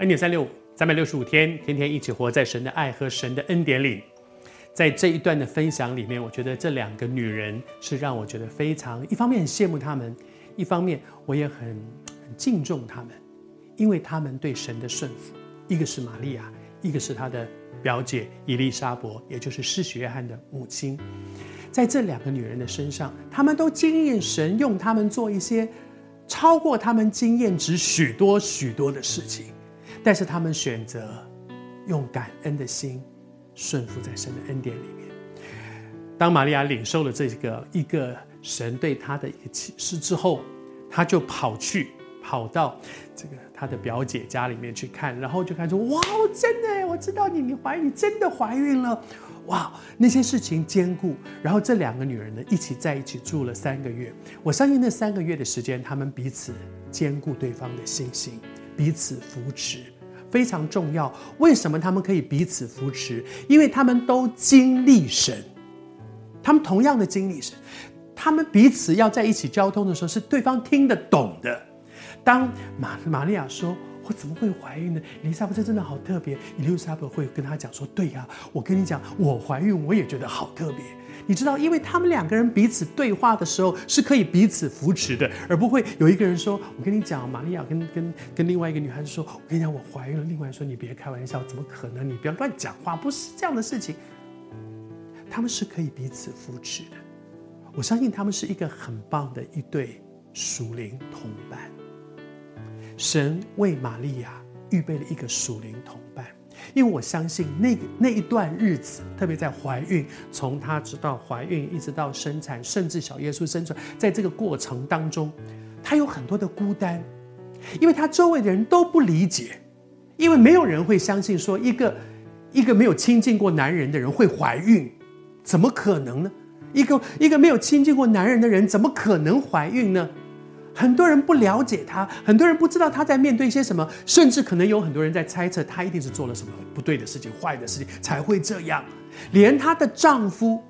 恩典三六五，三百六十五天，天天一起活在神的爱和神的恩典里。在这一段的分享里面，我觉得这两个女人是让我觉得非常，一方面很羡慕她们，一方面我也很很敬重她们，因为她们对神的顺服。一个是玛利亚，一个是她的表姐伊丽莎伯，也就是施洗约翰的母亲。在这两个女人的身上，她们都经验神用她们做一些超过她们经验值许多许多的事情。但是他们选择用感恩的心顺服在神的恩典里面。当玛利亚领受了这个一个神对她的一个启示之后，她就跑去跑到这个她的表姐家里面去看，然后就看出哇，真的，我知道你你怀孕，你真的怀孕了，哇，那些事情坚固。然后这两个女人呢，一起在一起住了三个月。我相信那三个月的时间，他们彼此坚固对方的信心，彼此扶持。非常重要。为什么他们可以彼此扶持？因为他们都经历神，他们同样的经历神，他们彼此要在一起交通的时候，是对方听得懂的。当玛玛利亚说：“我怎么会怀孕呢？”以利沙伯这真的好特别。伊丽莎白会跟他讲说：“对呀，我跟你讲，我怀孕我也觉得好特别。”你知道，因为他们两个人彼此对话的时候是可以彼此扶持的，而不会有一个人说：“我跟你讲，玛利亚跟跟跟另外一个女孩子说，我跟你讲，我怀孕了。”另外说：“你别开玩笑，怎么可能？你不要乱讲话，不是这样的事情。”他们是可以彼此扶持的。我相信他们是一个很棒的一对属灵同伴。神为玛利亚预备了一个属灵同伴。因为我相信那那一段日子，特别在怀孕，从她直到怀孕，一直到生产，甚至小耶稣生出来，在这个过程当中，她有很多的孤单，因为她周围的人都不理解，因为没有人会相信说一个一个没有亲近过男人的人会怀孕，怎么可能呢？一个一个没有亲近过男人的人怎么可能怀孕呢？很多人不了解她，很多人不知道她在面对一些什么，甚至可能有很多人在猜测她一定是做了什么不对的事情、坏的事情才会这样。连她的丈夫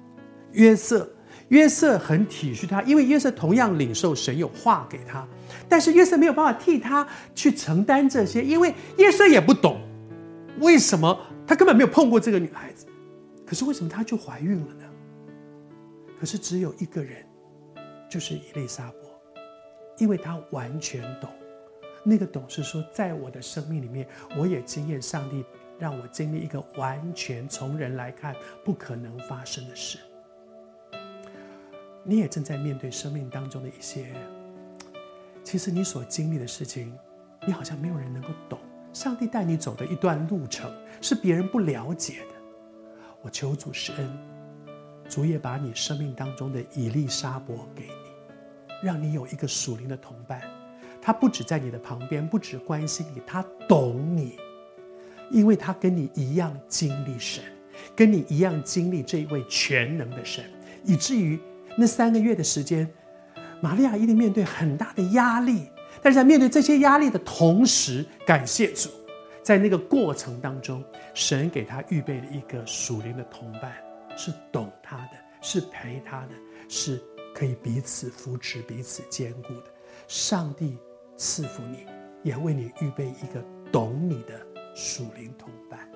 约瑟，约瑟很体恤她，因为约瑟同样领受神有话给他，但是约瑟没有办法替她去承担这些，因为约瑟也不懂为什么他根本没有碰过这个女孩子，可是为什么她就怀孕了呢？可是只有一个人，就是伊丽莎白。因为他完全懂，那个懂是说，在我的生命里面，我也经验上帝让我经历一个完全从人来看不可能发生的事。你也正在面对生命当中的一些，其实你所经历的事情，你好像没有人能够懂。上帝带你走的一段路程是别人不了解的。我求主施恩，主也把你生命当中的以利沙伯给你。让你有一个属灵的同伴，他不止在你的旁边，不止关心你，他懂你，因为他跟你一样经历神，跟你一样经历这一位全能的神，以至于那三个月的时间，玛利亚一定面对很大的压力，但是在面对这些压力的同时，感谢主，在那个过程当中，神给他预备了一个属灵的同伴，是懂他的，是陪他的，是。可以彼此扶持、彼此兼顾的，上帝赐福你，也为你预备一个懂你的属灵同伴。